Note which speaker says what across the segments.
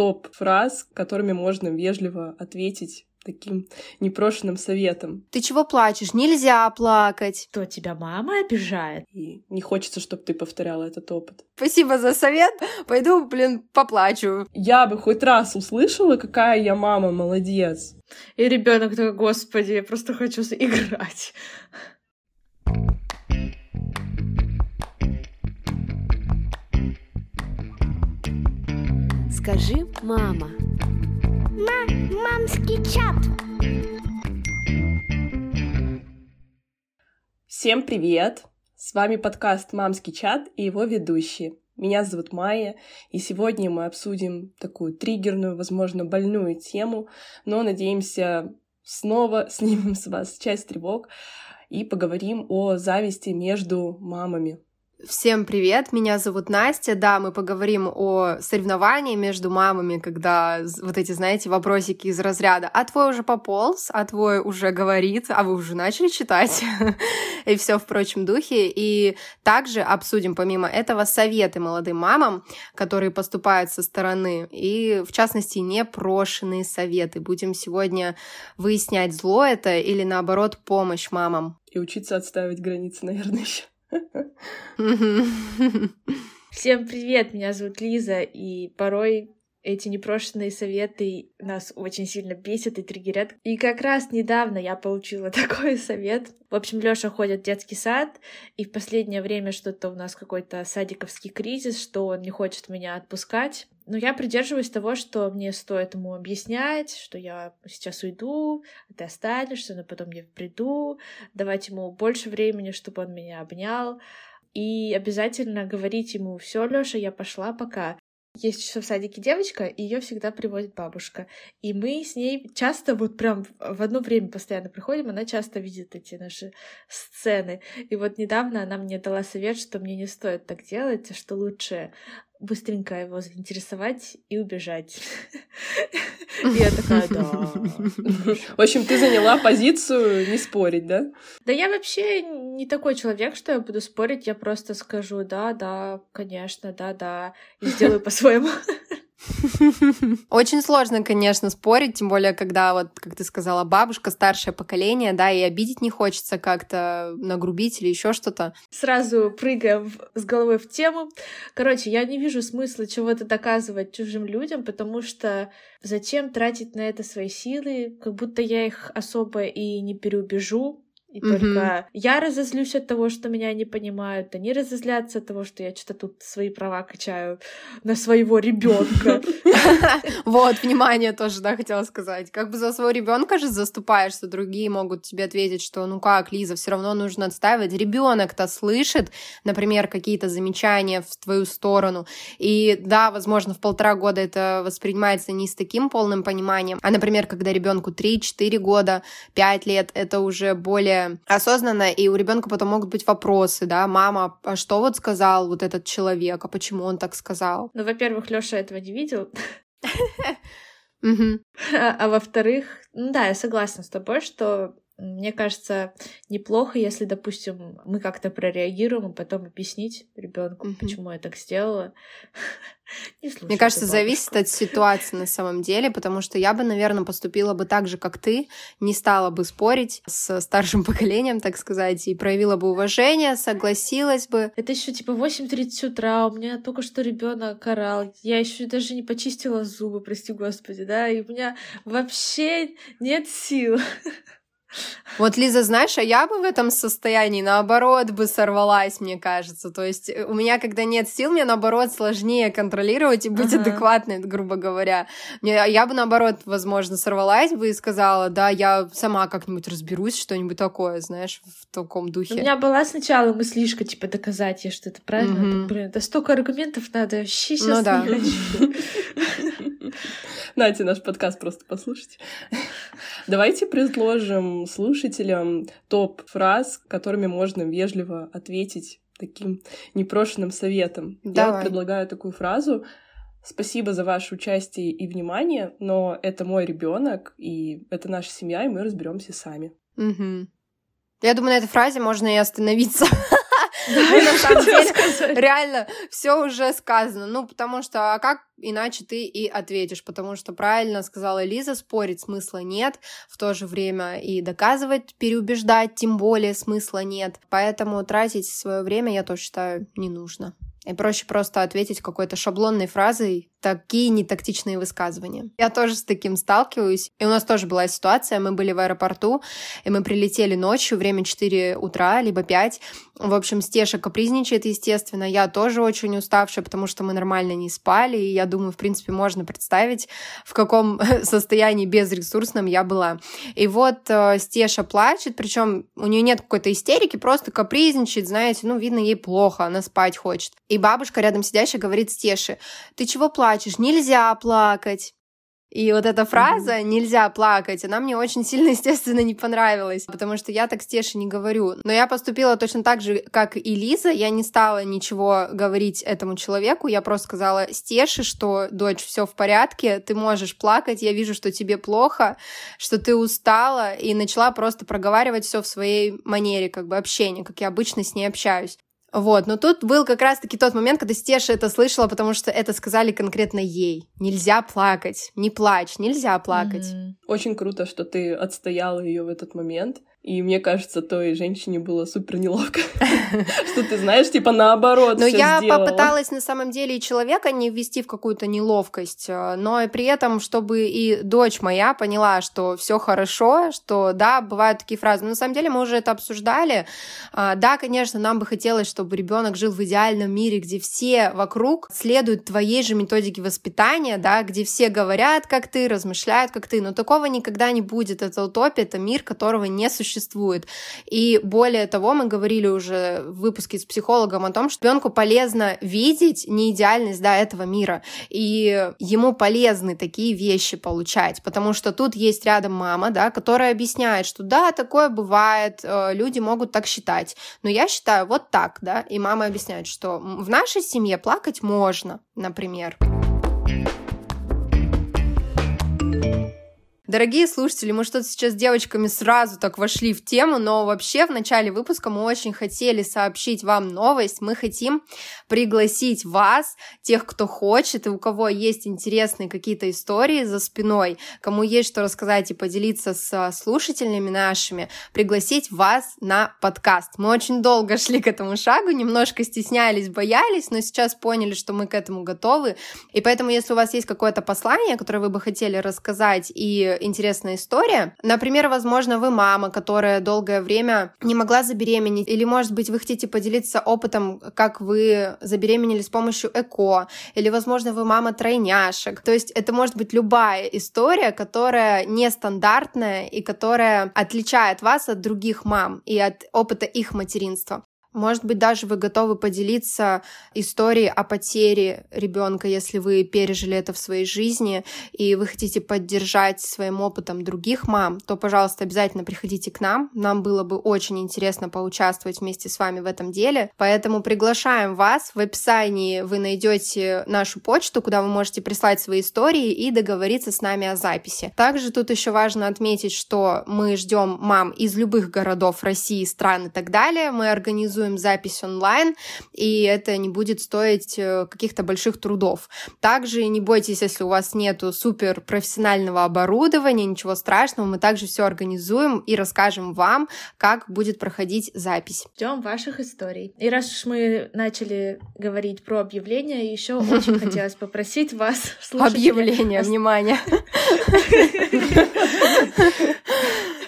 Speaker 1: топ фраз, которыми можно вежливо ответить таким непрошенным советом.
Speaker 2: Ты чего плачешь? Нельзя плакать.
Speaker 3: То тебя мама обижает.
Speaker 1: И не хочется, чтобы ты повторяла этот опыт.
Speaker 2: Спасибо за совет. Пойду, блин, поплачу.
Speaker 1: Я бы хоть раз услышала, какая я мама, молодец.
Speaker 3: И ребенок такой, господи, я просто хочу играть.
Speaker 2: Скажи, мама.
Speaker 4: На мамский чат.
Speaker 1: Всем привет! С вами подкаст «Мамский чат» и его ведущие. Меня зовут Майя, и сегодня мы обсудим такую триггерную, возможно, больную тему, но, надеемся, снова снимем с вас часть тревог и поговорим о зависти между мамами.
Speaker 2: Всем привет, меня зовут Настя. Да, мы поговорим о соревновании между мамами, когда вот эти, знаете, вопросики из разряда «А твой уже пополз? А твой уже говорит? А вы уже начали читать?» И все в прочем духе. И также обсудим, помимо этого, советы молодым мамам, которые поступают со стороны, и, в частности, непрошенные советы. Будем сегодня выяснять, зло это или, наоборот, помощь мамам.
Speaker 1: И учиться отставить границы, наверное, еще.
Speaker 3: Всем привет, меня зовут Лиза, и порой эти непрошенные советы нас очень сильно бесят и триггерят. И как раз недавно я получила такой совет. В общем, Лёша ходит в детский сад, и в последнее время что-то у нас какой-то садиковский кризис, что он не хочет меня отпускать. Но я придерживаюсь того, что мне стоит ему объяснять, что я сейчас уйду, а ты останешься, но потом я приду, давать ему больше времени, чтобы он меня обнял. И обязательно говорить ему, все, Лёша, я пошла пока. Есть еще в садике девочка, и ее всегда приводит бабушка. И мы с ней часто, вот прям в одно время постоянно приходим, она часто видит эти наши сцены. И вот недавно она мне дала совет, что мне не стоит так делать, а что лучше быстренько его заинтересовать и убежать. Я такая, да.
Speaker 1: В общем, ты заняла позицию не спорить, да?
Speaker 3: Да я вообще не такой человек, что я буду спорить, я просто скажу, да, да, конечно, да, да, и сделаю по-своему.
Speaker 2: Очень сложно, конечно, спорить, тем более, когда, вот, как ты сказала, бабушка, старшее поколение, да, и обидеть не хочется как-то, нагрубить или еще что-то.
Speaker 3: Сразу прыгаем с головой в тему. Короче, я не вижу смысла чего-то доказывать чужим людям, потому что зачем тратить на это свои силы, как будто я их особо и не переубежу, и mm-hmm. только я разозлюсь от того, что меня не понимают, они разозлятся от того, что я что-то тут свои права качаю на своего ребенка.
Speaker 2: Вот, внимание тоже, да, хотела сказать. Как бы за своего ребенка же заступаешься, другие могут тебе ответить, что ну как, Лиза, все равно нужно отстаивать. Ребенок-то слышит, например, какие-то замечания в твою сторону. И да, возможно, в полтора года это воспринимается не с таким полным пониманием, а, например, когда ребенку 3-4 года, 5 лет, это уже более осознанно, и у ребенка потом могут быть вопросы, да, мама, а что вот сказал вот этот человек, а почему он так сказал?
Speaker 3: Ну, во-первых, Лёша этого не видел. А, а во-вторых, ну да, я согласна с тобой, что мне кажется, неплохо, если, допустим, мы как-то прореагируем, а потом объяснить ребенку, mm-hmm. почему я так сделала.
Speaker 2: Не Мне кажется, зависит от ситуации на самом деле, потому что я бы, наверное, поступила бы так же, как ты, не стала бы спорить с старшим поколением, так сказать, и проявила бы уважение, согласилась бы.
Speaker 3: Это еще типа 8.30 утра, у меня только что ребенок орал, я еще даже не почистила зубы, прости господи, да, и у меня вообще нет сил.
Speaker 2: Вот, Лиза, знаешь, а я бы в этом состоянии, наоборот, бы сорвалась, мне кажется. То есть э, у меня, когда нет сил, мне, наоборот, сложнее контролировать и быть ага. адекватной, грубо говоря. Мне, я бы, наоборот, возможно, сорвалась бы и сказала, да, я сама как-нибудь разберусь, что-нибудь такое, знаешь, в таком духе.
Speaker 3: У меня была сначала мыслишка, типа, доказать ей, что это правильно. Угу. Блин, это столько аргументов надо, вообще сейчас ну, да. не хочу.
Speaker 1: Нате наш подкаст просто послушать. Давайте предложим слушателям топ фраз, которыми можно вежливо ответить таким непрошенным советом. Давай. Я предлагаю такую фразу. Спасибо за ваше участие и внимание, но это мой ребенок, и это наша семья, и мы разберемся сами.
Speaker 2: Угу. Я думаю, на этой фразе можно и остановиться. На самом деле реально все уже сказано. Ну, потому что, а как иначе ты и ответишь, потому что правильно сказала Лиза, спорить смысла нет, в то же время и доказывать, переубеждать, тем более смысла нет. Поэтому тратить свое время, я тоже считаю, не нужно. И проще просто ответить какой-то шаблонной фразой, такие нетактичные высказывания. Я тоже с таким сталкиваюсь. И у нас тоже была ситуация, мы были в аэропорту, и мы прилетели ночью, время 4 утра, либо 5. В общем, Стеша капризничает, естественно. Я тоже очень уставшая, потому что мы нормально не спали, и я думаю, в принципе, можно представить, в каком состоянии безресурсном я была. И вот э, Стеша плачет, причем у нее нет какой-то истерики, просто капризничает, знаете, ну, видно, ей плохо, она спать хочет. И бабушка рядом сидящая говорит Стеше, ты чего плачешь? нельзя плакать. И вот эта фраза mm-hmm. «нельзя плакать», она мне очень сильно, естественно, не понравилась, потому что я так Стеше не говорю. Но я поступила точно так же, как и Лиза. Я не стала ничего говорить этому человеку. Я просто сказала Стеше, что, дочь, все в порядке, ты можешь плакать, я вижу, что тебе плохо, что ты устала, и начала просто проговаривать все в своей манере, как бы общения, как я обычно с ней общаюсь. Вот, но тут был как раз-таки тот момент, когда Стеша это слышала, потому что это сказали конкретно ей. Нельзя плакать, не плачь, нельзя плакать. Mm-hmm.
Speaker 1: Очень круто, что ты отстояла ее в этот момент. И мне кажется, той женщине было супер неловко, что ты знаешь, типа наоборот.
Speaker 2: Но я попыталась на самом деле и человека не ввести в какую-то неловкость, э, но и при этом, чтобы и дочь моя поняла, что все хорошо, что да, бывают такие фразы. Но на самом деле мы уже это обсуждали. А, да, конечно, нам бы хотелось, чтобы ребенок жил в идеальном мире, где все вокруг следуют твоей же методике воспитания, да, где все говорят, как ты, размышляют, как ты. Но такого никогда не будет. Это утопия, это мир, которого не существует существует. И более того, мы говорили уже в выпуске с психологом о том, что ребенку полезно видеть неидеальность да, этого мира. И ему полезны такие вещи получать, потому что тут есть рядом мама, да, которая объясняет, что да, такое бывает, э, люди могут так считать, но я считаю вот так, да, и мама объясняет, что в нашей семье плакать можно, например. Дорогие слушатели, мы что-то сейчас с девочками сразу так вошли в тему, но вообще в начале выпуска мы очень хотели сообщить вам новость. Мы хотим пригласить вас, тех, кто хочет, и у кого есть интересные какие-то истории за спиной, кому есть что рассказать и поделиться с слушателями нашими, пригласить вас на подкаст. Мы очень долго шли к этому шагу, немножко стеснялись, боялись, но сейчас поняли, что мы к этому готовы. И поэтому, если у вас есть какое-то послание, которое вы бы хотели рассказать и интересная история. Например, возможно, вы мама, которая долгое время не могла забеременеть, или, может быть, вы хотите поделиться опытом, как вы забеременели с помощью ЭКО, или, возможно, вы мама тройняшек. То есть это может быть любая история, которая нестандартная и которая отличает вас от других мам и от опыта их материнства. Может быть, даже вы готовы поделиться историей о потере ребенка, если вы пережили это в своей жизни, и вы хотите поддержать своим опытом других мам, то, пожалуйста, обязательно приходите к нам. Нам было бы очень интересно поучаствовать вместе с вами в этом деле. Поэтому приглашаем вас. В описании вы найдете нашу почту, куда вы можете прислать свои истории и договориться с нами о записи. Также тут еще важно отметить, что мы ждем мам из любых городов России, стран и так далее. Мы организуем организуем запись онлайн, и это не будет стоить э, каких-то больших трудов. Также не бойтесь, если у вас нету супер профессионального оборудования, ничего страшного, мы также все организуем и расскажем вам, как будет проходить запись.
Speaker 3: Ждем ваших историй. И раз уж мы начали говорить про объявления, еще очень хотелось попросить вас,
Speaker 2: Объявление, внимание.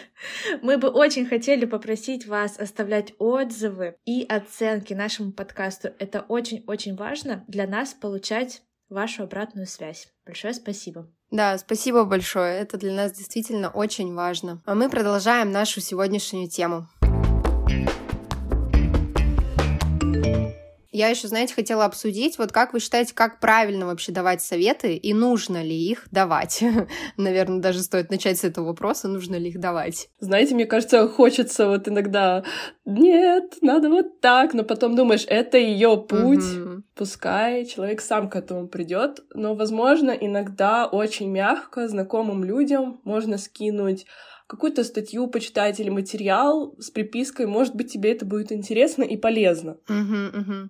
Speaker 3: Мы бы очень хотели попросить вас оставлять отзывы и оценки нашему подкасту. Это очень-очень важно для нас получать вашу обратную связь. Большое спасибо.
Speaker 2: Да, спасибо большое. Это для нас действительно очень важно. А мы продолжаем нашу сегодняшнюю тему. Я еще, знаете, хотела обсудить, вот как вы считаете, как правильно вообще давать советы и нужно ли их давать? Наверное, даже стоит начать с этого вопроса, нужно ли их давать.
Speaker 1: Знаете, мне кажется, хочется вот иногда, нет, надо вот так, но потом думаешь, это ее путь, угу. пускай человек сам к этому придет, но, возможно, иногда очень мягко знакомым людям можно скинуть какую-то статью почитать или материал с припиской, может быть, тебе это будет интересно и полезно.
Speaker 2: Угу, угу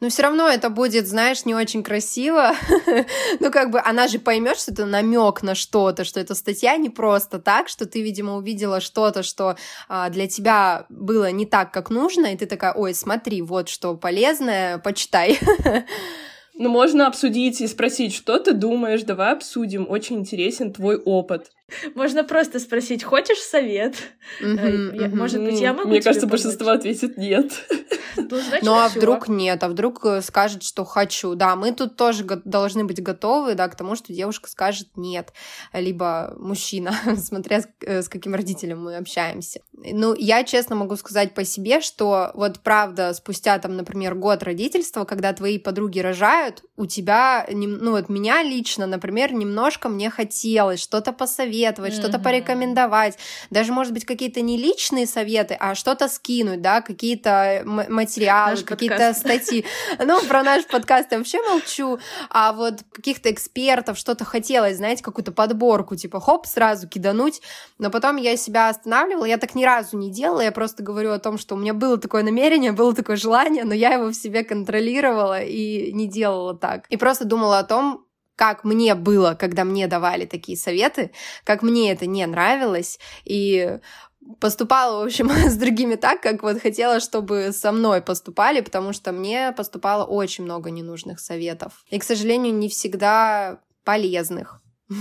Speaker 2: но все равно это будет, знаешь, не очень красиво. ну, как бы она же поймет, что это намек на что-то, что эта статья не просто так, что ты, видимо, увидела что-то, что а, для тебя было не так, как нужно, и ты такая, ой, смотри, вот что полезное, почитай.
Speaker 1: Ну, можно обсудить и спросить, что ты думаешь, давай обсудим, очень интересен твой опыт.
Speaker 3: Можно просто спросить, хочешь совет? Может быть, я могу
Speaker 1: Мне кажется, большинство ответит нет.
Speaker 2: Ну, ну а вдруг нет, а вдруг э, скажет, что хочу. Да, мы тут тоже должны быть готовы, да, к тому, что девушка скажет нет, либо мужчина, смотря э, с каким родителем мы общаемся. Ну, я честно могу сказать по себе, что вот правда, спустя там, например, год родительства, когда твои подруги рожают, у тебя, ну вот меня лично, например, немножко мне хотелось что-то посоветовать, mm-hmm. что-то порекомендовать, даже, может быть, какие-то не личные советы, а что-то скинуть, да, какие-то материалы, какие-то статьи. Ну, про наш подкаст я вообще молчу, а вот каких-то экспертов что-то хотелось, знаете, какую-то подборку, типа, хоп, сразу кидануть, но потом я себя останавливала, я так ни разу не делала, я просто говорю о том, что у меня было такое намерение, было такое желание, но я его в себе контролировала и не делала так. И просто думала о том, как мне было, когда мне давали такие советы, как мне это не нравилось, и поступала, в общем, с другими так, как вот хотела, чтобы со мной поступали, потому что мне поступало очень много ненужных советов. И, к сожалению, не всегда полезных.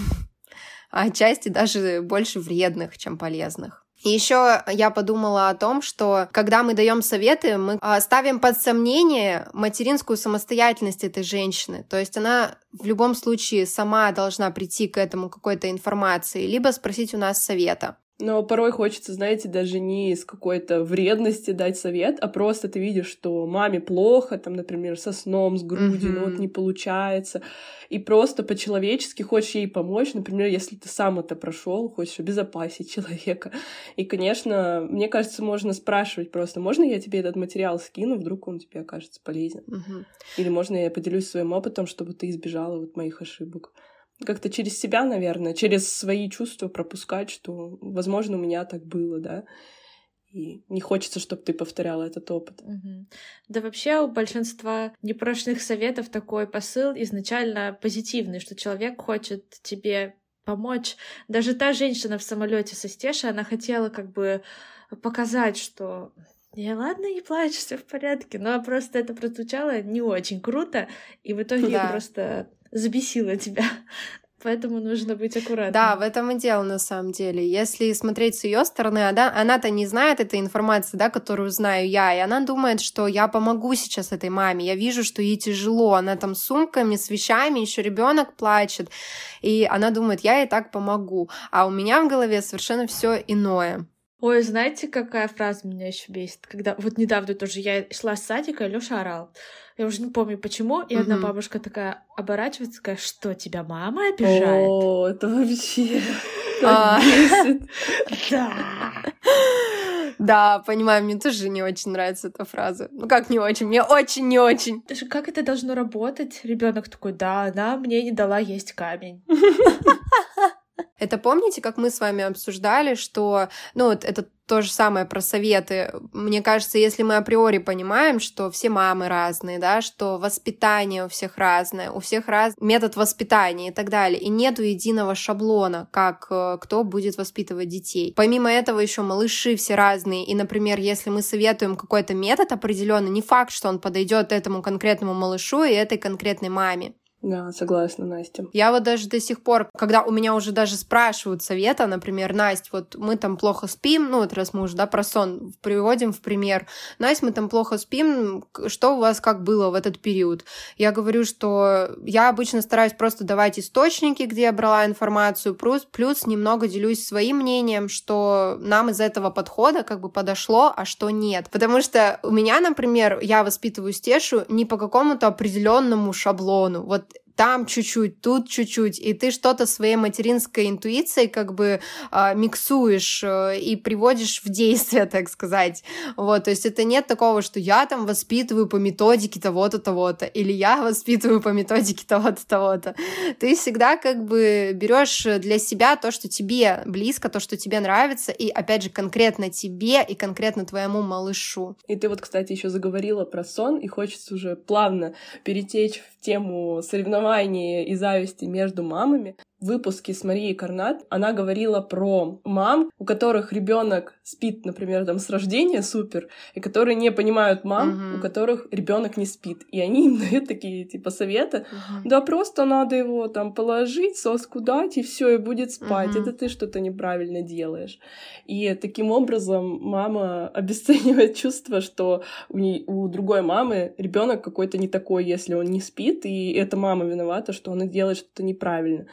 Speaker 2: А отчасти даже больше вредных, чем полезных. И еще я подумала о том, что когда мы даем советы, мы а, ставим под сомнение материнскую самостоятельность этой женщины. То есть она в любом случае сама должна прийти к этому какой-то информации, либо спросить у нас совета.
Speaker 1: Но порой хочется, знаете, даже не из какой-то вредности дать совет, а просто ты видишь, что маме плохо, там, например, со сном, с грудью, mm-hmm. ну вот не получается. И просто по-человечески хочешь ей помочь, например, если ты сам это прошел, хочешь обезопасить человека. И, конечно, мне кажется, можно спрашивать просто, можно я тебе этот материал скину, вдруг он тебе окажется полезен.
Speaker 2: Mm-hmm.
Speaker 1: Или можно я поделюсь своим опытом, чтобы ты избежала вот моих ошибок как-то через себя, наверное, через свои чувства пропускать, что, возможно, у меня так было, да, и не хочется, чтобы ты повторяла этот опыт.
Speaker 3: Угу. Да вообще у большинства непрошенных советов такой посыл изначально позитивный, что человек хочет тебе помочь. Даже та женщина в самолете со Стеши, она хотела как бы показать, что я ладно, не плачь, все в порядке. Но просто это прозвучало не очень круто, и в итоге да. просто забесила тебя. Поэтому нужно быть аккуратным.
Speaker 2: Да, в этом и дело на самом деле. Если смотреть с ее стороны, она, она-то не знает этой информации, да, которую знаю я, и она думает, что я помогу сейчас этой маме. Я вижу, что ей тяжело, она там с сумками, с вещами, еще ребенок плачет, и она думает, я ей так помогу. А у меня в голове совершенно все иное.
Speaker 3: Ой, знаете, какая фраза меня еще бесит? Когда вот недавно тоже я шла с садика, и Лёша орал. Я уже не помню почему, и одна бабушка такая оборачивается, такая, что тебя мама обижает?
Speaker 1: О, это вообще а.
Speaker 3: Да.
Speaker 2: Да, понимаю, мне тоже не очень нравится эта фраза. Ну как не очень? Мне очень не очень.
Speaker 3: Даже как это должно работать? Ребенок такой, да, она мне не дала есть камень.
Speaker 2: Это помните, как мы с вами обсуждали, что, ну, вот это то же самое про советы. Мне кажется, если мы априори понимаем, что все мамы разные, да, что воспитание у всех разное, у всех раз метод воспитания и так далее, и нету единого шаблона, как э, кто будет воспитывать детей. Помимо этого еще малыши все разные, и, например, если мы советуем какой-то метод определенный, не факт, что он подойдет этому конкретному малышу и этой конкретной маме.
Speaker 1: Да, согласна, Настя.
Speaker 2: Я вот даже до сих пор, когда у меня уже даже спрашивают совета, например, Настя, вот мы там плохо спим, ну вот раз мы уже, да, про сон приводим в пример, Настя, мы там плохо спим, что у вас как было в этот период? Я говорю, что я обычно стараюсь просто давать источники, где я брала информацию, плюс, плюс немного делюсь своим мнением, что нам из этого подхода как бы подошло, а что нет. Потому что у меня, например, я воспитываю Стешу не по какому-то определенному шаблону. Вот там чуть-чуть, тут чуть-чуть, и ты что-то своей материнской интуицией как бы э, миксуешь э, и приводишь в действие, так сказать. Вот, то есть это нет такого, что я там воспитываю по методике того-то, того-то, или я воспитываю по методике того-то, того-то. Ты всегда как бы берешь для себя то, что тебе близко, то, что тебе нравится, и опять же конкретно тебе и конкретно твоему малышу.
Speaker 1: И ты вот, кстати, еще заговорила про сон, и хочется уже плавно перетечь в тему соревнования и зависти между мамами выпуске с Марией Карнат она говорила про мам, у которых ребенок спит, например, там с рождения супер, и которые не понимают мам, uh-huh. у которых ребенок не спит. И они им дают такие типа советы. Uh-huh. Да просто надо его там положить, соску дать, и все, и будет спать. Uh-huh. Это ты что-то неправильно делаешь. И таким образом мама обесценивает чувство, что у, ней, у другой мамы ребенок какой-то не такой, если он не спит, и эта мама виновата, что она делает что-то неправильно.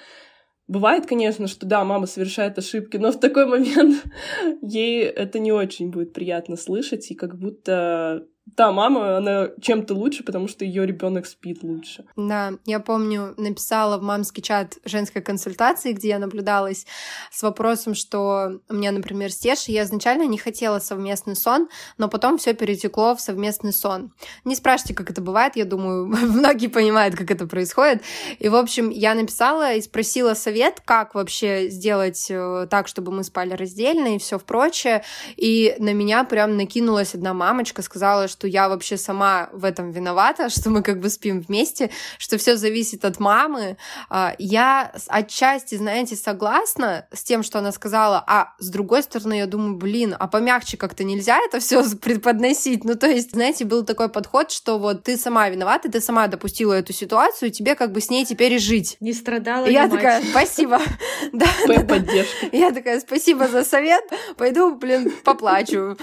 Speaker 1: Бывает, конечно, что да, мама совершает ошибки, но в такой момент ей это не очень будет приятно слышать, и как будто да, мама, она чем-то лучше, потому что ее ребенок спит лучше.
Speaker 2: Да, я помню, написала в мамский чат женской консультации, где я наблюдалась с вопросом, что у меня, например, с Тешей, я изначально не хотела совместный сон, но потом все перетекло в совместный сон. Не спрашивайте, как это бывает, я думаю, многие понимают, как это происходит. И, в общем, я написала и спросила совет, как вообще сделать э, так, чтобы мы спали раздельно и все прочее. И на меня прям накинулась одна мамочка, сказала, что я вообще сама в этом виновата, что мы как бы спим вместе, что все зависит от мамы. А, я отчасти, знаете, согласна с тем, что она сказала, а с другой стороны, я думаю, блин, а помягче как-то нельзя это все преподносить. Ну, то есть, знаете, был такой подход, что вот ты сама виновата, ты сама допустила эту ситуацию, тебе как бы с ней теперь и жить.
Speaker 3: Не страдала.
Speaker 2: И я такая, спасибо.
Speaker 1: Да, поддержка.
Speaker 2: Я такая, спасибо за совет, пойду, блин, поплачу.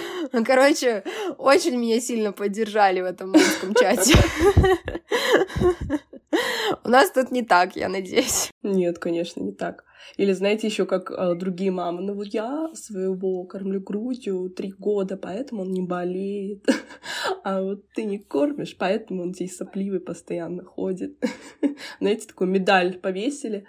Speaker 2: Короче, очень меня сильно поддержали в этом мамском чате. У нас тут не так, я надеюсь.
Speaker 1: Нет, конечно, не так. Или знаете, еще как э, другие мамы, ну вот я своего кормлю грудью три года, поэтому он не болеет. А вот ты не кормишь, поэтому он здесь сопливый постоянно ходит. Знаете, такую медаль повесили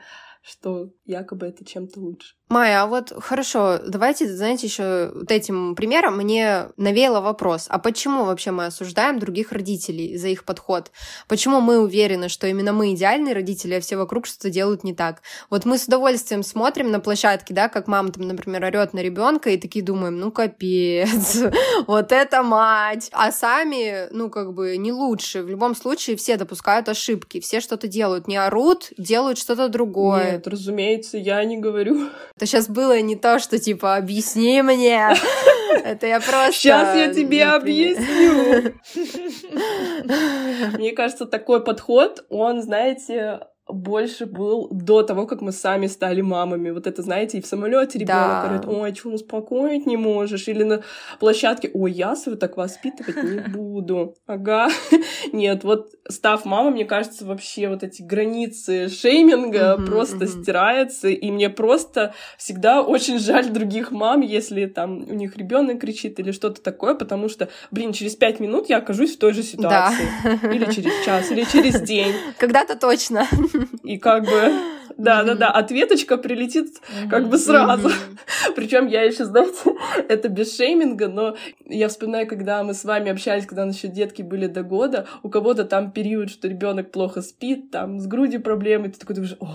Speaker 1: что якобы это чем-то лучше.
Speaker 2: Майя, а вот хорошо, давайте, знаете, еще вот этим примером мне навеяло вопрос, а почему вообще мы осуждаем других родителей за их подход? Почему мы уверены, что именно мы идеальные родители, а все вокруг что-то делают не так? Вот мы с удовольствием смотрим на площадке, да, как мама там, например, орет на ребенка и такие думаем, ну капец, вот это мать, а сами, ну как бы не лучше. В любом случае все допускают ошибки, все что-то делают, не орут, делают что-то другое.
Speaker 1: Нет, разумеется, я не говорю.
Speaker 2: Это сейчас было не то, что типа объясни мне. Это я просто...
Speaker 1: Сейчас я тебе объясню. Мне кажется, такой подход, он, знаете, больше был до того, как мы сами стали мамами. Вот это, знаете, и в самолете ребенок да. говорит, ой, что успокоить не можешь? Или на площадке, ой, я свою так воспитывать не буду. Ага. Нет, вот став мамой, мне кажется, вообще вот эти границы шейминга просто стираются, и мне просто всегда очень жаль других мам, если там у них ребенок кричит или что-то такое, потому что, блин, через пять минут я окажусь в той же ситуации. Да. Или через час, или через день.
Speaker 2: Когда-то точно.
Speaker 1: И как бы да, да, да, ответочка прилетит как бы сразу. Причем я еще, знаете, это без шейминга, но я вспоминаю, когда мы с вами общались, когда наши детки были до года, у кого-то там период, что ребенок плохо спит, там с грудью проблемы, ты такой думаешь, о,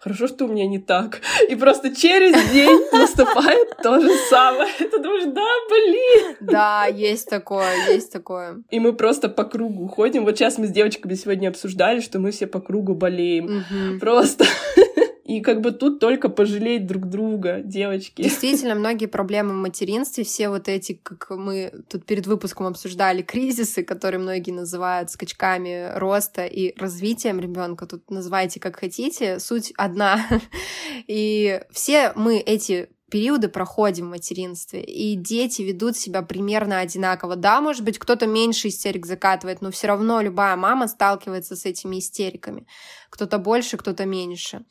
Speaker 1: хорошо, что у меня не так. И просто через день наступает то же самое. Ты думаешь, да, блин.
Speaker 2: Да, есть такое, есть такое.
Speaker 1: И мы просто по кругу ходим. Вот сейчас мы с девочками сегодня обсуждали, что мы все по кругу болеем. Просто и как бы тут только пожалеть друг друга, девочки.
Speaker 2: Действительно, многие проблемы в материнстве, все вот эти, как мы тут перед выпуском обсуждали, кризисы, которые многие называют скачками роста и развитием ребенка, тут называйте как хотите, суть одна. И все мы эти периоды проходим в материнстве, и дети ведут себя примерно одинаково. Да, может быть, кто-то меньше истерик закатывает, но все равно любая мама сталкивается с этими истериками. Кто-то больше, кто-то меньше.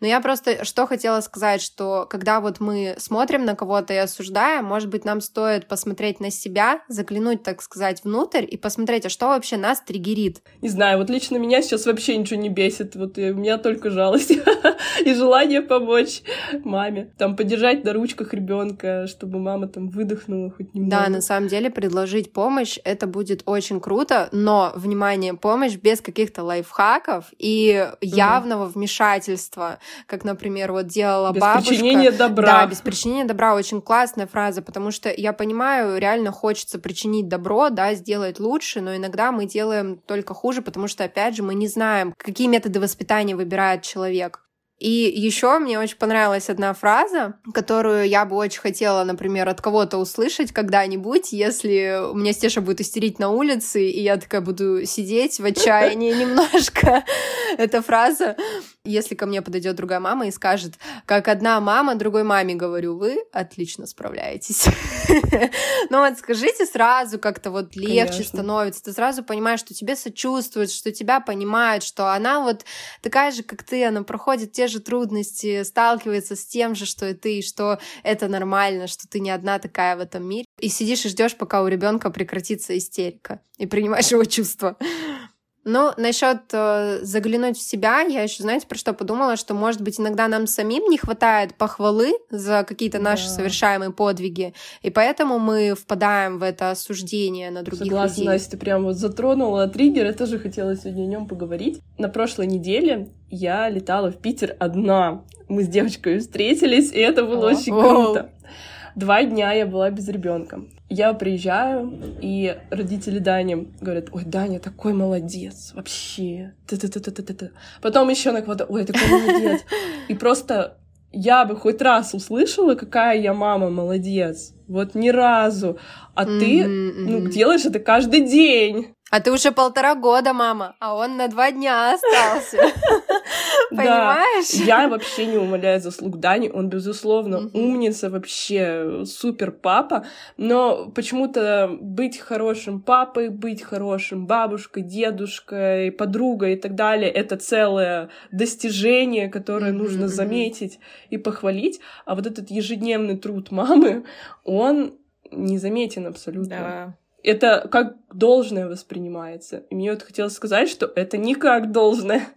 Speaker 2: Но я просто что хотела сказать, что когда вот мы смотрим на кого-то и осуждаем, может быть, нам стоит посмотреть на себя, заглянуть, так сказать, внутрь и посмотреть, а что вообще нас триггерит.
Speaker 1: Не знаю, вот лично меня сейчас вообще ничего не бесит. Вот у меня только жалость и желание помочь маме. Там поддержать держать на ручках ребенка, чтобы мама там выдохнула хоть немного.
Speaker 2: Да, на самом деле предложить помощь это будет очень круто, но внимание, помощь без каких-то лайфхаков и явного угу. вмешательства, как, например, вот делала
Speaker 1: без
Speaker 2: бабушка.
Speaker 1: Без причинения добра.
Speaker 2: Да, без причинения добра очень классная фраза, потому что я понимаю, реально хочется причинить добро, да, сделать лучше, но иногда мы делаем только хуже, потому что опять же мы не знаем, какие методы воспитания выбирает человек. И еще мне очень понравилась одна фраза, которую я бы очень хотела, например, от кого-то услышать когда-нибудь, если у меня Стеша будет истерить на улице, и я такая буду сидеть в отчаянии немножко. Эта фраза, если ко мне подойдет другая мама и скажет, как одна мама другой маме говорю, вы отлично справляетесь. Ну вот скажите сразу, как-то вот легче становится, ты сразу понимаешь, что тебе сочувствуют, что тебя понимают, что она вот такая же, как ты, она проходит те же трудности, сталкивается с тем же, что и ты, что это нормально, что ты не одна такая в этом мире. И сидишь и ждешь, пока у ребенка прекратится истерика, и принимаешь его чувства. Ну, насчет э, заглянуть в себя, я еще, знаете, про что подумала, что, может быть, иногда нам самим не хватает похвалы за какие-то да. наши совершаемые подвиги, и поэтому мы впадаем в это осуждение на других
Speaker 1: Согласна,
Speaker 2: людей.
Speaker 1: Настя, ты прям вот затронула триггер, я тоже хотела сегодня о нем поговорить. На прошлой неделе я летала в Питер одна. Мы с девочкой встретились, и это было о, очень круто. Два дня я была без ребенка. Я приезжаю, и родители Дани говорят, ой, Даня такой молодец, вообще. Т -т -т -т -т -т. Потом еще на кого-то, ой, такой молодец. И просто я бы хоть раз услышала, какая я мама молодец. Вот ни разу. А mm-hmm, ты, ну, делаешь это каждый день.
Speaker 2: А ты уже полтора года, мама, а он на два дня остался. Понимаешь?
Speaker 1: Я вообще не умоляю заслуг Дани, он, безусловно, умница, вообще супер папа, но почему-то быть хорошим папой, быть хорошим бабушкой, дедушкой, подругой и так далее, это целое достижение, которое нужно заметить и похвалить, а вот этот ежедневный труд мамы, он не заметен абсолютно.
Speaker 3: Да
Speaker 1: это как должное воспринимается. И мне вот хотелось сказать, что это не как должное.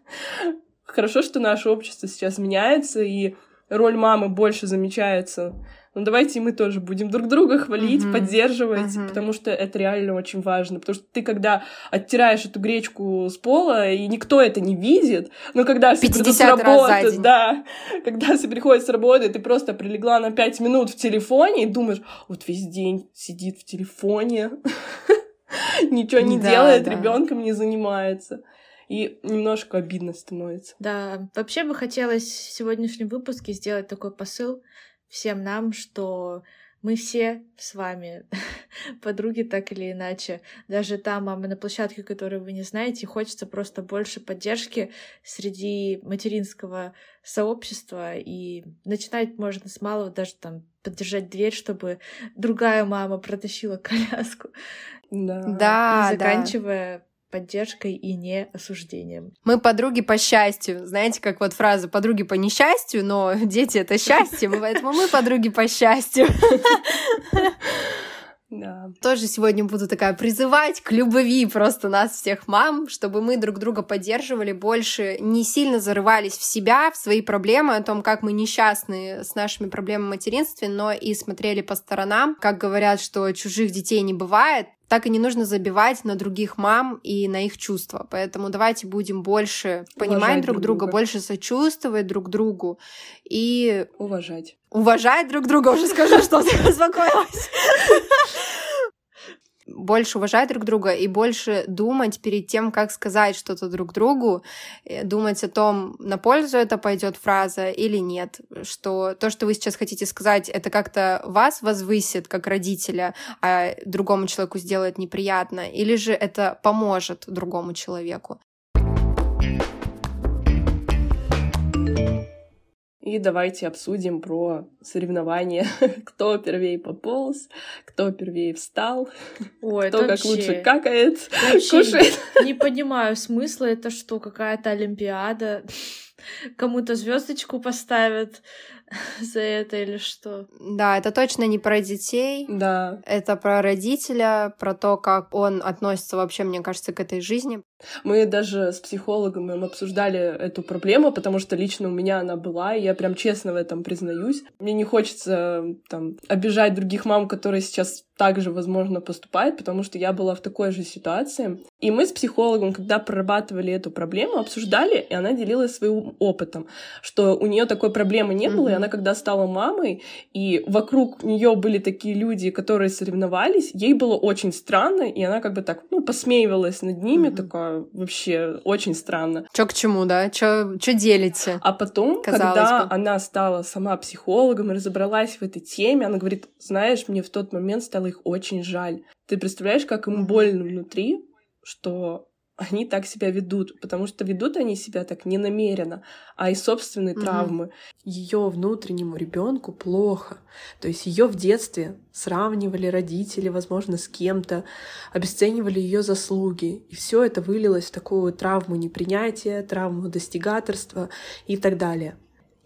Speaker 1: Хорошо, что наше общество сейчас меняется, и роль мамы больше замечается ну давайте мы тоже будем друг друга хвалить, uh-huh. поддерживать, uh-huh. потому что это реально очень важно. Потому что ты, когда оттираешь эту гречку с пола, и никто это не видит, но когда все придут с работы, да, когда все приходят с работы, ты просто прилегла на пять минут в телефоне и думаешь, вот весь день сидит в телефоне, ничего не делает, ребенком не занимается и немножко обидно становится.
Speaker 3: Да, вообще бы хотелось в сегодняшнем выпуске сделать такой посыл, всем нам, что мы все с вами подруги так или иначе. Даже та мама на площадке, которую вы не знаете, хочется просто больше поддержки среди материнского сообщества. И начинать можно с малого, даже там поддержать дверь, чтобы другая мама протащила коляску.
Speaker 2: Да, да.
Speaker 3: И заканчивая поддержкой и не осуждением.
Speaker 2: Мы подруги по счастью. Знаете, как вот фраза «подруги по несчастью», но дети — это счастье, поэтому мы подруги по счастью.
Speaker 1: Да.
Speaker 2: Тоже сегодня буду такая призывать к любви просто нас всех мам, чтобы мы друг друга поддерживали, больше не сильно зарывались в себя, в свои проблемы, о том, как мы несчастны с нашими проблемами в материнстве, но и смотрели по сторонам. Как говорят, что чужих детей не бывает, так и не нужно забивать на других мам и на их чувства. Поэтому давайте будем больше понимать уважать друг друга, друга, больше сочувствовать друг другу и...
Speaker 1: Уважать.
Speaker 2: Уважать друг друга, уже скажу, что ты успокоилась больше уважать друг друга и больше думать перед тем, как сказать что-то друг другу, э, думать о том, на пользу это пойдет фраза или нет, что то, что вы сейчас хотите сказать, это как-то вас возвысит как родителя, а другому человеку сделает неприятно, или же это поможет другому человеку.
Speaker 1: И давайте обсудим про соревнования. кто первее пополз, кто первее встал, Ой, кто как вообще... лучше какает,
Speaker 3: кушает. Не понимаю смысла, это что, какая-то Олимпиада? Кому-то звездочку поставят за это или что?
Speaker 2: Да, это точно не про детей.
Speaker 1: Да.
Speaker 2: Это про родителя, про то, как он относится вообще, мне кажется, к этой жизни.
Speaker 1: Мы даже с психологом обсуждали эту проблему, потому что лично у меня она была, и я прям честно в этом признаюсь. Мне не хочется там обижать других мам, которые сейчас также, возможно, поступают, потому что я была в такой же ситуации. И мы с психологом, когда прорабатывали эту проблему, обсуждали, и она делилась своим опытом, что у нее такой проблемы не было, mm-hmm. и она, когда стала мамой, и вокруг нее были такие люди, которые соревновались, ей было очень странно, и она как бы так, ну, посмеивалась над ними, mm-hmm. такая, вообще очень странно.
Speaker 2: Чё к чему, да? Чё, чё делите?
Speaker 1: А потом, когда бы. она стала сама психологом и разобралась в этой теме, она говорит, знаешь, мне в тот момент стало их очень жаль. Ты представляешь, как им больно внутри, что они так себя ведут, потому что ведут они себя так не намеренно, а из собственной угу. травмы. Ее внутреннему ребенку плохо. То есть ее в детстве сравнивали родители, возможно, с кем-то, обесценивали ее заслуги. И все это вылилось в такую травму непринятия, травму достигаторства и так далее.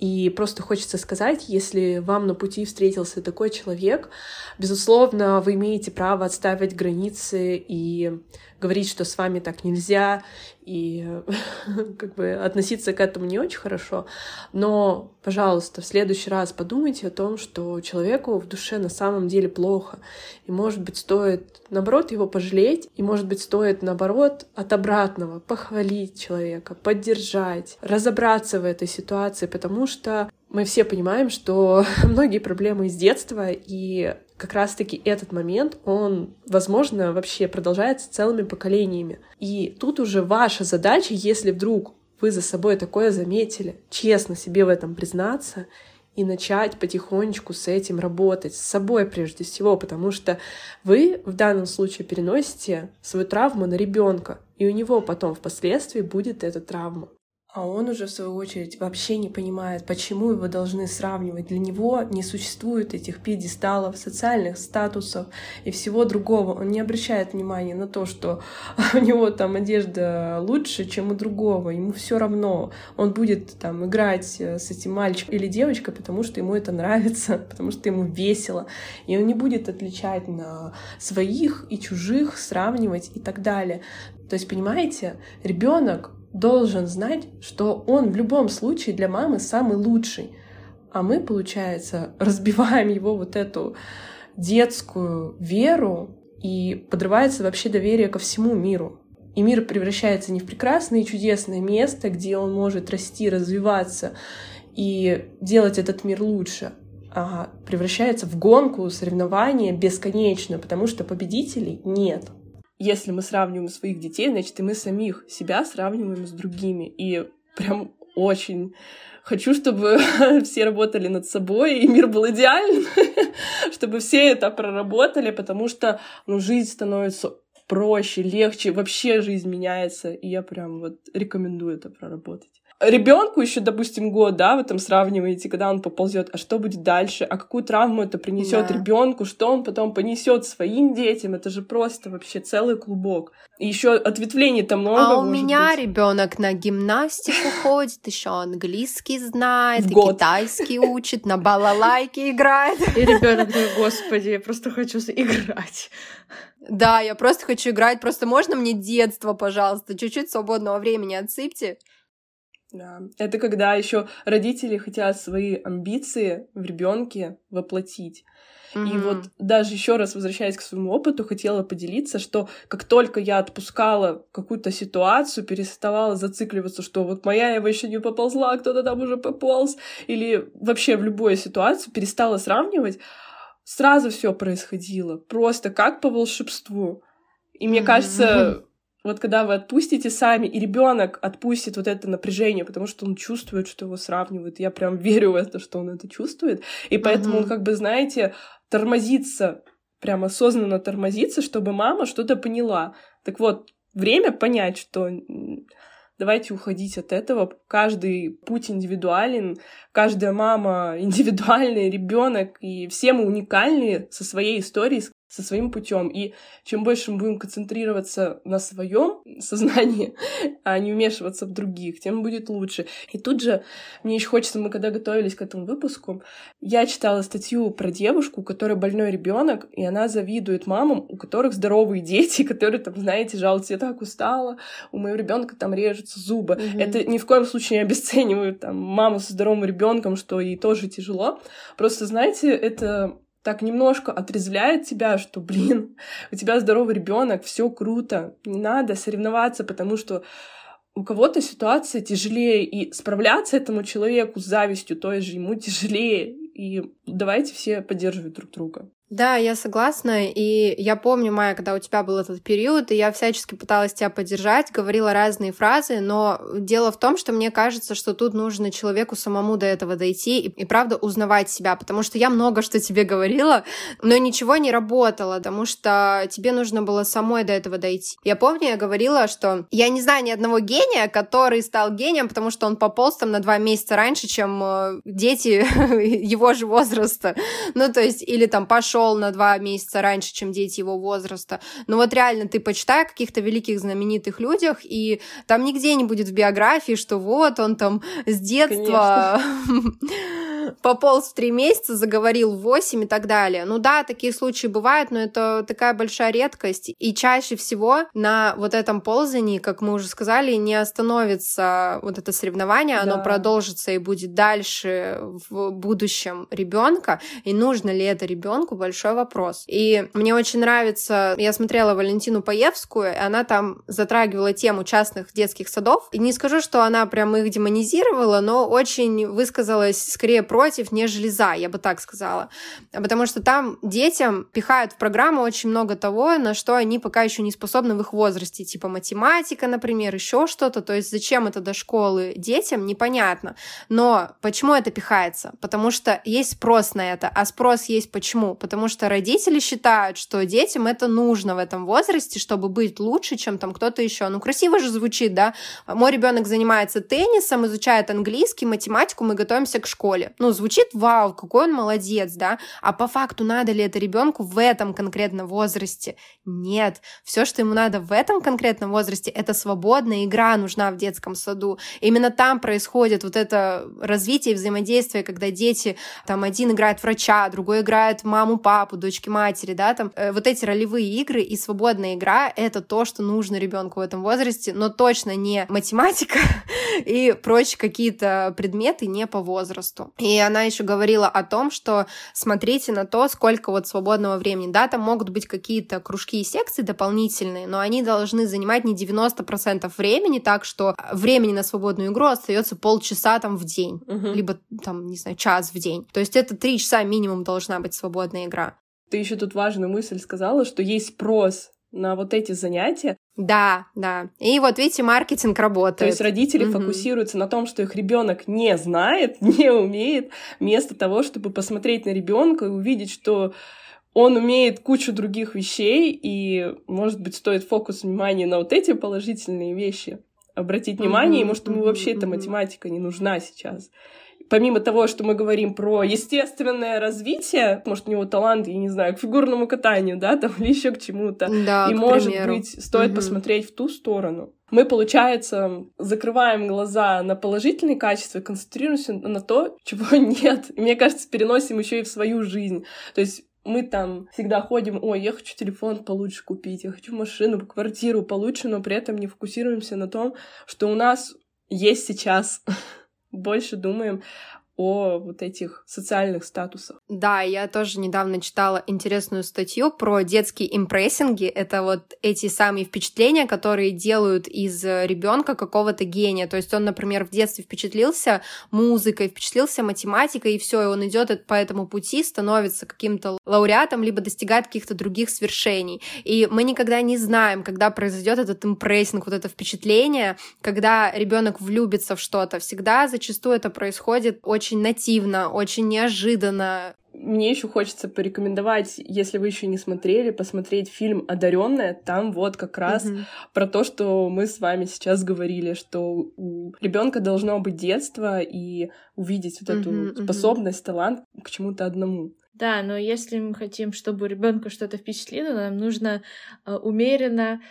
Speaker 1: И просто хочется сказать, если вам на пути встретился такой человек, безусловно, вы имеете право отставить границы и говорить, что с вами так нельзя, и как бы относиться к этому не очень хорошо. Но, пожалуйста, в следующий раз подумайте о том, что человеку в душе на самом деле плохо. И, может быть, стоит, наоборот, его пожалеть, и, может быть, стоит, наоборот, от обратного похвалить человека, поддержать, разобраться в этой ситуации, потому что мы все понимаем, что многие проблемы из детства, и как раз-таки этот момент, он, возможно, вообще продолжается целыми поколениями. И тут уже ваша задача, если вдруг вы за собой такое заметили, честно себе в этом признаться и начать потихонечку с этим работать, с собой прежде всего, потому что вы в данном случае переносите свою травму на ребенка, и у него потом впоследствии будет эта травма. А он уже, в свою очередь, вообще не понимает, почему его должны сравнивать. Для него не существует этих пьедесталов, социальных статусов и всего другого. Он не обращает внимания на то, что у него там одежда лучше, чем у другого. Ему все равно. Он будет там играть э, с этим мальчиком или девочкой, потому что ему это нравится, потому что ему весело. И он не будет отличать на своих и чужих, сравнивать и так далее. То есть, понимаете, ребенок должен знать, что он в любом случае для мамы самый лучший. А мы, получается, разбиваем его вот эту детскую веру и подрывается вообще доверие ко всему миру. И мир превращается не в прекрасное и чудесное место, где он может расти, развиваться и делать этот мир лучше, а превращается в гонку, соревнование бесконечную, потому что победителей нет если мы сравниваем своих детей, значит, и мы самих себя сравниваем с другими. И прям очень хочу, чтобы все работали над собой, и мир был идеален, чтобы все это проработали, потому что ну, жизнь становится проще, легче, вообще жизнь меняется, и я прям вот рекомендую это проработать ребенку еще, допустим, год, да, вы там сравниваете, когда он поползет, а что будет дальше, а какую травму это принесет да. ребенку, что он потом понесет своим детям, это же просто вообще целый клубок. И еще ответвлений-то много.
Speaker 2: А у меня ребенок на гимнастику ходит, еще английский знает, и китайский учит, на балалайке играет.
Speaker 3: И ребенок, господи, я просто хочу играть.
Speaker 2: Да, я просто хочу играть. Просто можно мне детство, пожалуйста, чуть-чуть свободного времени отсыпьте.
Speaker 1: Да. Это когда еще родители хотят свои амбиции в ребенке воплотить. Mm-hmm. И вот даже еще раз возвращаясь к своему опыту, хотела поделиться, что как только я отпускала какую-то ситуацию, переставала зацикливаться, что вот моя его еще не поползла, а кто-то там уже пополз, или вообще в любой ситуации перестала сравнивать, сразу все происходило, просто как по волшебству. И мне mm-hmm. кажется, вот когда вы отпустите сами, и ребенок отпустит вот это напряжение, потому что он чувствует, что его сравнивают. Я прям верю в это, что он это чувствует. И поэтому uh-huh. он, как бы, знаете, тормозится, прям осознанно тормозится, чтобы мама что-то поняла. Так вот, время понять, что Давайте уходить от этого. Каждый путь индивидуален, каждая мама индивидуальный, ребенок, и все мы уникальны со своей историей, со своим путем. И чем больше мы будем концентрироваться на своем сознании, а не вмешиваться в других, тем будет лучше. И тут же мне еще хочется, мы когда готовились к этому выпуску, я читала статью про девушку, у которой больной ребенок, и она завидует мамам, у которых здоровые дети, которые там, знаете, жалуются, я так устала, у моего ребенка там режутся зубы. Mm-hmm. Это ни в коем случае не обесценивают там маму со здоровым ребенком, что ей тоже тяжело. Просто, знаете, это так немножко отрезвляет тебя, что, блин, у тебя здоровый ребенок, все круто, не надо соревноваться, потому что у кого-то ситуация тяжелее, и справляться этому человеку с завистью той же ему тяжелее. И давайте все поддерживать друг друга.
Speaker 2: Да, я согласна. И я помню, Майя, когда у тебя был этот период, и я всячески пыталась тебя поддержать, говорила разные фразы, но дело в том, что мне кажется, что тут нужно человеку самому до этого дойти и, и правда узнавать себя, потому что я много что тебе говорила, но ничего не работало, потому что тебе нужно было самой до этого дойти. Я помню, я говорила, что я не знаю ни одного гения, который стал гением, потому что он пополз там на два месяца раньше, чем э, дети его же возраста. Ну, то есть, или там пошел ушел на два месяца раньше, чем дети его возраста. Но вот реально ты почитай о каких-то великих знаменитых людях, и там нигде не будет в биографии, что вот он там с детства пополз в три месяца, заговорил в восемь и так далее. Ну да, такие случаи бывают, но это такая большая редкость. И чаще всего на вот этом ползании, как мы уже сказали, не остановится вот это соревнование, да. оно продолжится и будет дальше в будущем ребенка. И нужно ли это ребенку, большой вопрос. И мне очень нравится, я смотрела Валентину Паевскую, и она там затрагивала тему частных детских садов. И не скажу, что она прям их демонизировала, но очень высказалась скорее против, нежели за, я бы так сказала. Потому что там детям пихают в программу очень много того, на что они пока еще не способны в их возрасте, типа математика, например, еще что-то. То есть зачем это до школы детям, непонятно. Но почему это пихается? Потому что есть спрос на это. А спрос есть почему? Потому что родители считают, что детям это нужно в этом возрасте, чтобы быть лучше, чем там кто-то еще. Ну, красиво же звучит, да? Мой ребенок занимается теннисом, изучает английский, математику, мы готовимся к школе ну, звучит вау, какой он молодец, да, а по факту надо ли это ребенку в этом конкретном возрасте? Нет. Все, что ему надо в этом конкретном возрасте, это свободная игра нужна в детском саду. Именно там происходит вот это развитие взаимодействия, когда дети, там, один играет врача, другой играет маму, папу, дочки, матери, да, там, э, вот эти ролевые игры и свободная игра — это то, что нужно ребенку в этом возрасте, но точно не математика и прочие какие-то предметы не по возрасту. И и она еще говорила о том, что смотрите на то, сколько вот свободного времени. Да, там могут быть какие-то кружки и секции дополнительные, но они должны занимать не 90% времени, так что времени на свободную игру остается полчаса там в день, угу. либо там, не знаю, час в день. То есть это три часа минимум должна быть свободная игра.
Speaker 1: Ты еще тут важную мысль сказала, что есть спрос на вот эти занятия.
Speaker 2: Да, да. И вот видите, маркетинг работает. То
Speaker 1: есть родители угу. фокусируются на том, что их ребенок не знает, не умеет, вместо того, чтобы посмотреть на ребенка и увидеть, что он умеет кучу других вещей, и, может быть, стоит фокус внимания на вот эти положительные вещи обратить внимание, mm-hmm. и, может, ему вообще mm-hmm. эта математика не нужна сейчас помимо того, что мы говорим про естественное развитие, может, у него талант, я не знаю, к фигурному катанию, да, там, или еще к чему-то.
Speaker 2: Да,
Speaker 1: и, может примеру. быть, стоит угу. посмотреть в ту сторону. Мы, получается, закрываем глаза на положительные качества и концентрируемся на то, чего нет. И, мне кажется, переносим еще и в свою жизнь. То есть мы там всегда ходим, ой, я хочу телефон получше купить, я хочу машину, квартиру получше, но при этом не фокусируемся на том, что у нас есть сейчас. больше думаем о вот этих социальных статусах.
Speaker 2: Да, я тоже недавно читала интересную статью про детские импрессинги. Это вот эти самые впечатления, которые делают из ребенка какого-то гения. То есть он, например, в детстве впечатлился музыкой, впечатлился математикой, и все, и он идет по этому пути, становится каким-то лауреатом, либо достигает каких-то других свершений. И мы никогда не знаем, когда произойдет этот импрессинг, вот это впечатление, когда ребенок влюбится в что-то. Всегда зачастую это происходит очень очень нативно, очень неожиданно.
Speaker 1: мне еще хочется порекомендовать, если вы еще не смотрели, посмотреть фильм Одаренная. Там вот как раз угу. про то, что мы с вами сейчас говорили, что у ребенка должно быть детство и увидеть вот эту угу, способность, угу. талант к чему-то одному.
Speaker 3: Да, но если мы хотим, чтобы у ребенка что-то впечатлило, нам нужно э, умеренно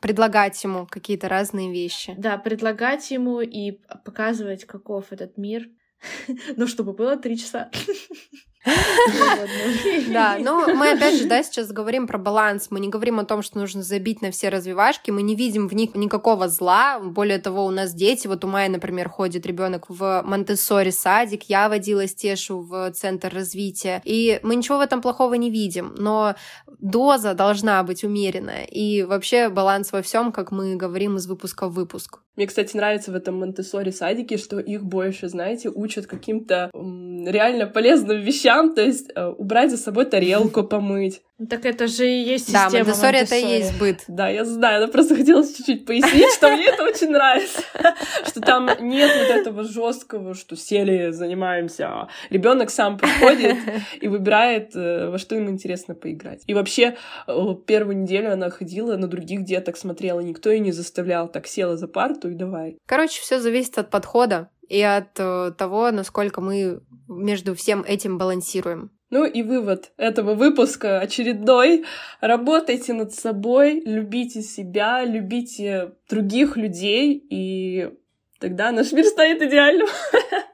Speaker 2: предлагать ему какие-то разные вещи.
Speaker 3: Да, предлагать ему и показывать, каков этот мир. Ну, чтобы было три часа.
Speaker 2: Да, ну мы опять же, да, сейчас говорим про баланс. Мы не говорим о том, что нужно забить на все развивашки. Мы не видим в них никакого зла. Более того, у нас дети. Вот у Майи, например, ходит ребенок в монте садик. Я водила Стешу в центр развития. И мы ничего в этом плохого не видим. Но доза должна быть умеренная. И вообще баланс во всем, как мы говорим из выпуска в выпуск.
Speaker 1: Мне, кстати, нравится в этом монте садике, что их больше, знаете, учат каким-то реально полезным вещам, то есть э, убрать за собой тарелку, помыть.
Speaker 3: Так это же и есть система
Speaker 2: Да, монте это и есть быт.
Speaker 1: Да, я знаю, но просто хотелось чуть-чуть пояснить, что мне это очень нравится, что там нет вот этого жесткого, что сели, занимаемся, а ребенок сам приходит и выбирает, э, во что ему интересно поиграть. И вообще э, первую неделю она ходила, на других деток смотрела, никто ее не заставлял, так села за парту и давай.
Speaker 2: Короче, все зависит от подхода и от э, того, насколько мы между всем этим балансируем.
Speaker 1: Ну и вывод этого выпуска очередной. Работайте над собой, любите себя, любите других людей, и тогда наш мир станет идеальным.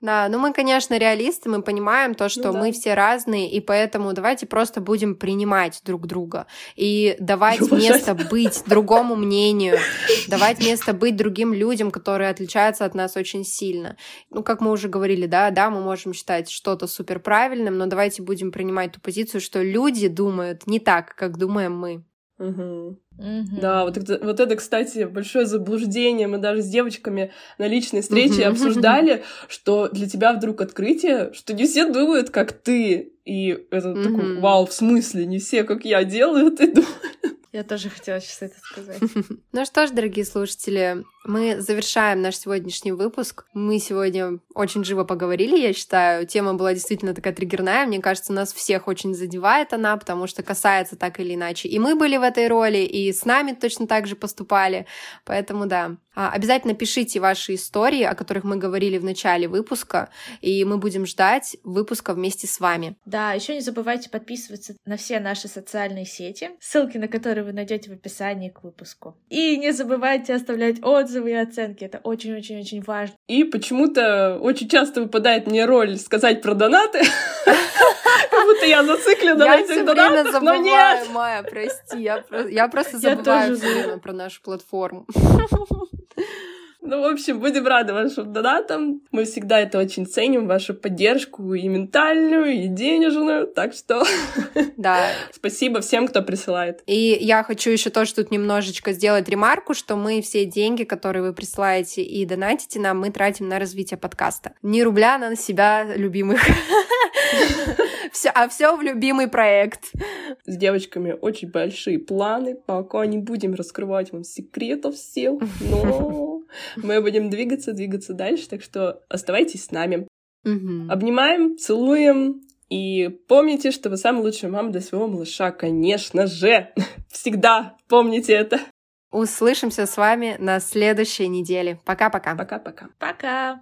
Speaker 2: Да, ну мы, конечно, реалисты, мы понимаем то, что ну, да. мы все разные, и поэтому давайте просто будем принимать друг друга и давать и место быть другому мнению, давать место быть другим людям, которые отличаются от нас очень сильно. Ну, как мы уже говорили, да, да, мы можем считать что-то супер правильным, но давайте будем принимать ту позицию, что люди думают не так, как думаем мы.
Speaker 1: Угу. Угу. Да, вот это, вот это, кстати, большое заблуждение. Мы даже с девочками на личной встрече угу. обсуждали, что для тебя вдруг открытие, что не все думают, как ты. И это угу. такой, вау, в смысле, не все, как я, делают и думают.
Speaker 3: Я тоже хотела сейчас это сказать.
Speaker 2: Ну что ж, дорогие слушатели, мы завершаем наш сегодняшний выпуск. Мы сегодня очень живо поговорили, я считаю. Тема была действительно такая триггерная. Мне кажется, нас всех очень задевает она, потому что касается так или иначе. И мы были в этой роли, и с нами точно так же поступали. Поэтому да, а, обязательно пишите ваши истории, о которых мы говорили в начале выпуска, и мы будем ждать выпуска вместе с вами.
Speaker 3: Да, еще не забывайте подписываться на все наши социальные сети, ссылки на которые вы найдете в описании к выпуску. И не забывайте оставлять отзывы и оценки, это очень-очень-очень важно.
Speaker 1: И почему-то очень часто выпадает мне роль сказать про донаты. Как будто я зациклена на этих донатах, но нет!
Speaker 2: Майя, прости, я просто забываю про нашу платформу.
Speaker 1: Ну, в общем, будем рады вашим донатам. Мы всегда это очень ценим, вашу поддержку и ментальную, и денежную. Так что
Speaker 2: да.
Speaker 1: спасибо всем, кто присылает.
Speaker 2: И я хочу еще тоже тут немножечко сделать ремарку, что мы все деньги, которые вы присылаете и донатите нам, мы тратим на развитие подкаста. Ни рубля на себя любимых. Все, а все в любимый проект.
Speaker 1: С девочками очень большие планы, пока не будем раскрывать вам секретов всех, но мы будем двигаться, двигаться дальше, так что оставайтесь с нами. Обнимаем, целуем, и помните, что вы самая лучшая мама для своего малыша, конечно же. Всегда помните это.
Speaker 2: Услышимся с вами на следующей неделе. Пока-пока.
Speaker 1: Пока-пока.
Speaker 3: Пока.